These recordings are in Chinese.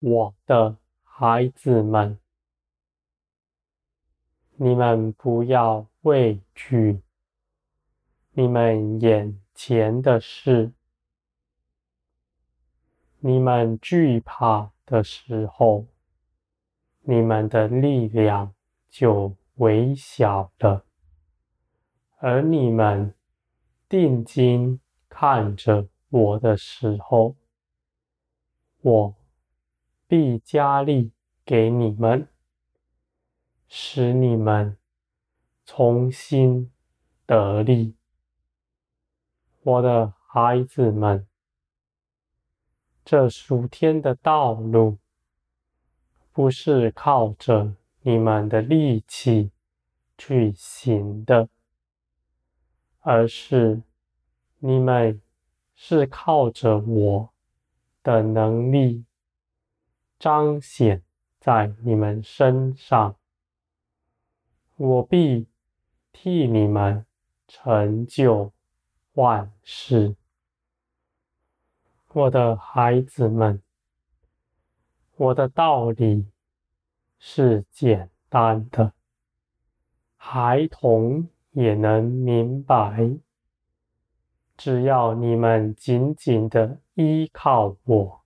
我的孩子们，你们不要畏惧。你们眼前的事。你们惧怕的时候，你们的力量就微小了；而你们定睛看着我的时候，我必加力给你们，使你们重新得力。我的孩子们。这属天的道路，不是靠着你们的力气去行的，而是你们是靠着我的能力彰显在你们身上，我必替你们成就万事。我的孩子们，我的道理是简单的，孩童也能明白。只要你们紧紧的依靠我，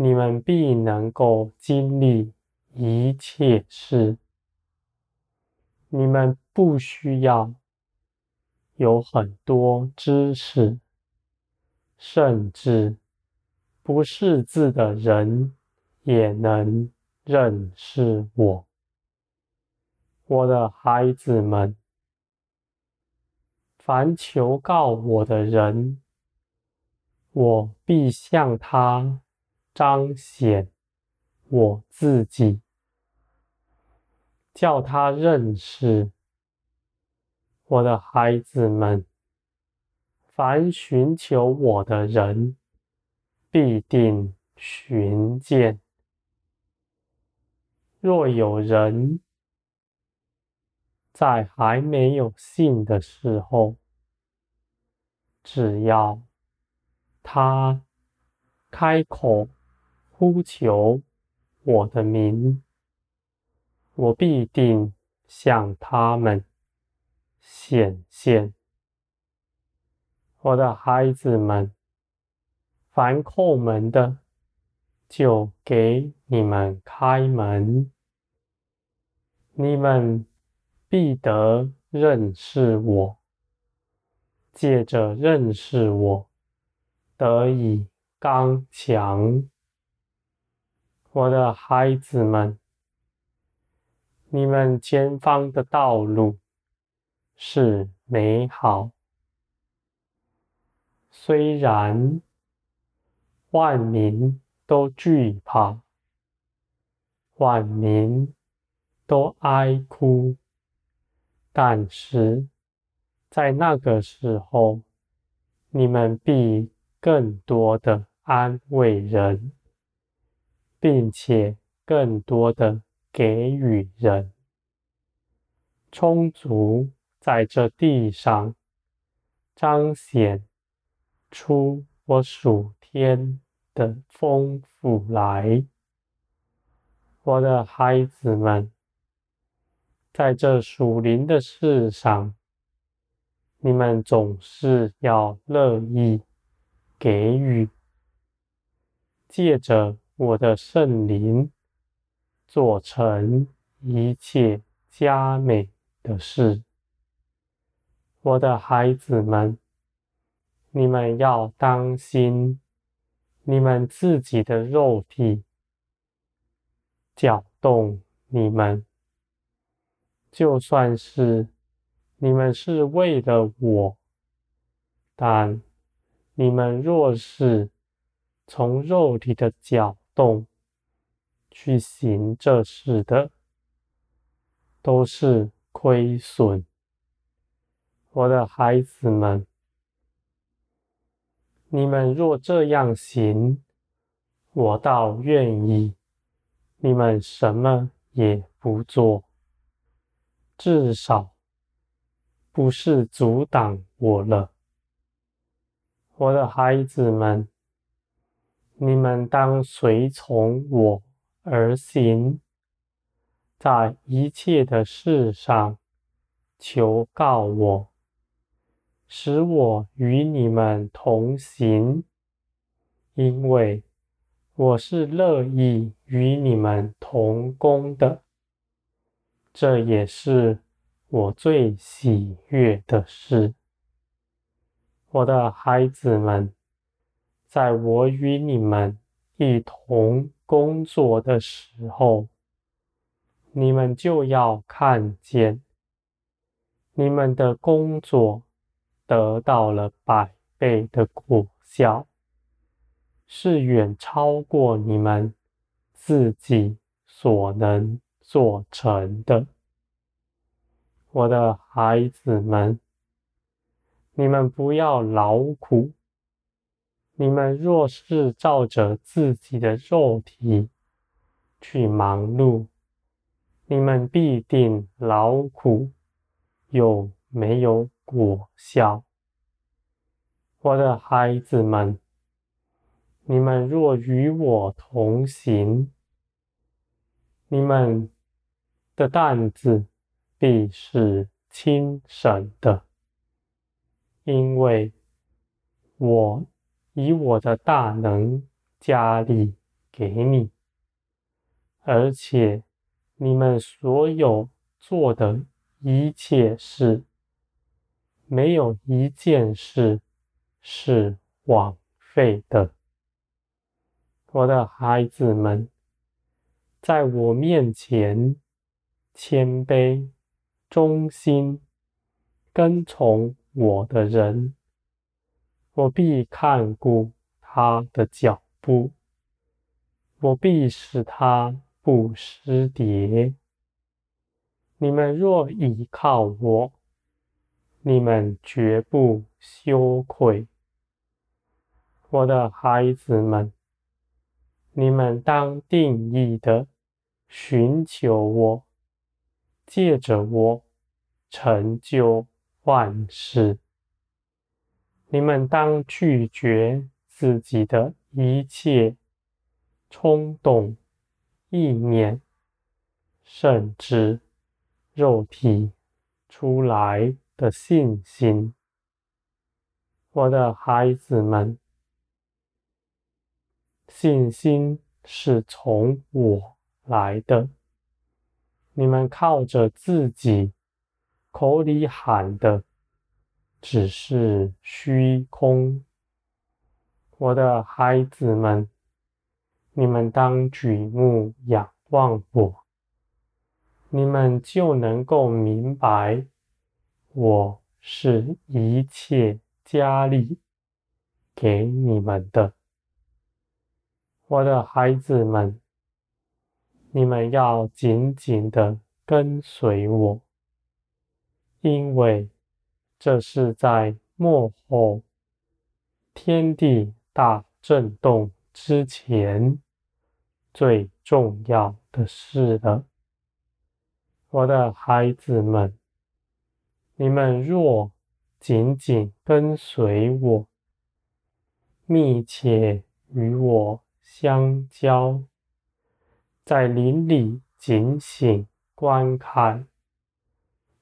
你们必能够经历一切事。你们不需要有很多知识。甚至不识字的人也能认识我，我的孩子们。凡求告我的人，我必向他彰显我自己，叫他认识我的孩子们。凡寻求我的人，必定寻见。若有人在还没有信的时候，只要他开口呼求我的名，我必定向他们显现。我的孩子们，凡叩门的，就给你们开门。你们必得认识我，借着认识我，得以刚强。我的孩子们，你们前方的道路是美好。虽然万民都惧怕，万民都哀哭，但是在那个时候，你们必更多的安慰人，并且更多的给予人，充足在这地上彰显。出我属天的丰富来，我的孩子们，在这属灵的事上，你们总是要乐意给予，借着我的圣灵，做成一切佳美的事，我的孩子们。你们要当心，你们自己的肉体搅动你们，就算是你们是为了我，但你们若是从肉体的搅动去行这事的，都是亏损。我的孩子们。你们若这样行，我倒愿意你们什么也不做，至少不是阻挡我了。我的孩子们，你们当随从我而行，在一切的事上求告我，使我与你们同行，因为我是乐意与你们同工的。这也是我最喜悦的事，我的孩子们。在我与你们一同工作的时候，你们就要看见，你们的工作得到了百倍的果效，是远超过你们自己所能做成的。我的孩子们，你们不要劳苦。你们若是照着自己的肉体去忙碌，你们必定劳苦，又没有果效。我的孩子们，你们若与我同行，你们的担子必是轻省的，因为我。以我的大能加力给你，而且你们所有做的一切事，没有一件事是枉费的。我的孩子们，在我面前谦卑、忠心、跟从我的人。我必看顾他的脚步，我必使他不失跌。你们若倚靠我，你们绝不羞愧。我的孩子们，你们当定意的寻求我，借着我成就万事。你们当拒绝自己的一切冲动、意念，甚至肉体出来的信心。我的孩子们，信心是从我来的。你们靠着自己口里喊的。只是虚空，我的孩子们，你们当举目仰望我，你们就能够明白，我是一切加力给你们的。我的孩子们，你们要紧紧的跟随我，因为。这是在末后天地大震动之前最重要的事了，我的孩子们，你们若紧紧跟随我，密切与我相交，在林里警醒观看，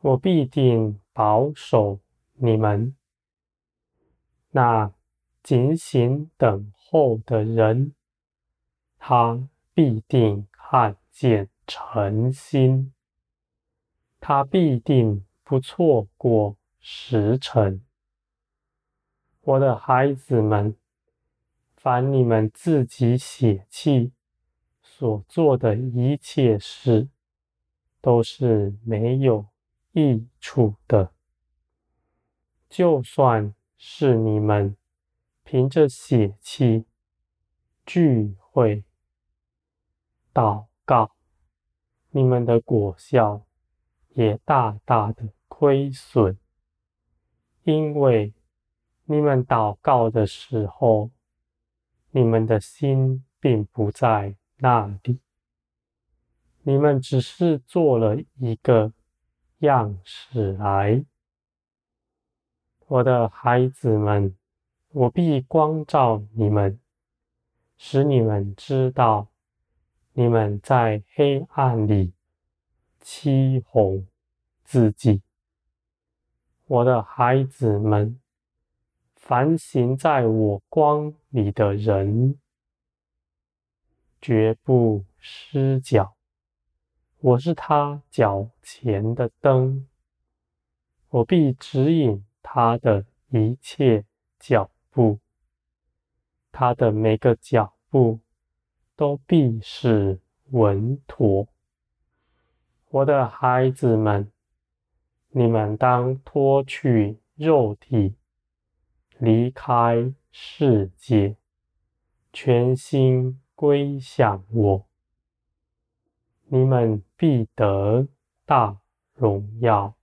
我必定保守。你们那警醒等候的人，他必定看见晨星，他必定不错过时辰。我的孩子们，凡你们自己血气所做的一切事，都是没有益处的。就算是你们凭着血气聚会祷告，你们的果效也大大的亏损，因为你们祷告的时候，你们的心并不在那里，你们只是做了一个样式来。我的孩子们，我必光照你们，使你们知道，你们在黑暗里欺哄自己。我的孩子们，凡行在我光里的人，绝不失脚。我是他脚前的灯，我必指引他的一切脚步，他的每个脚步都必是稳妥。我的孩子们，你们当脱去肉体，离开世界，全心归向我。你们必得大荣耀。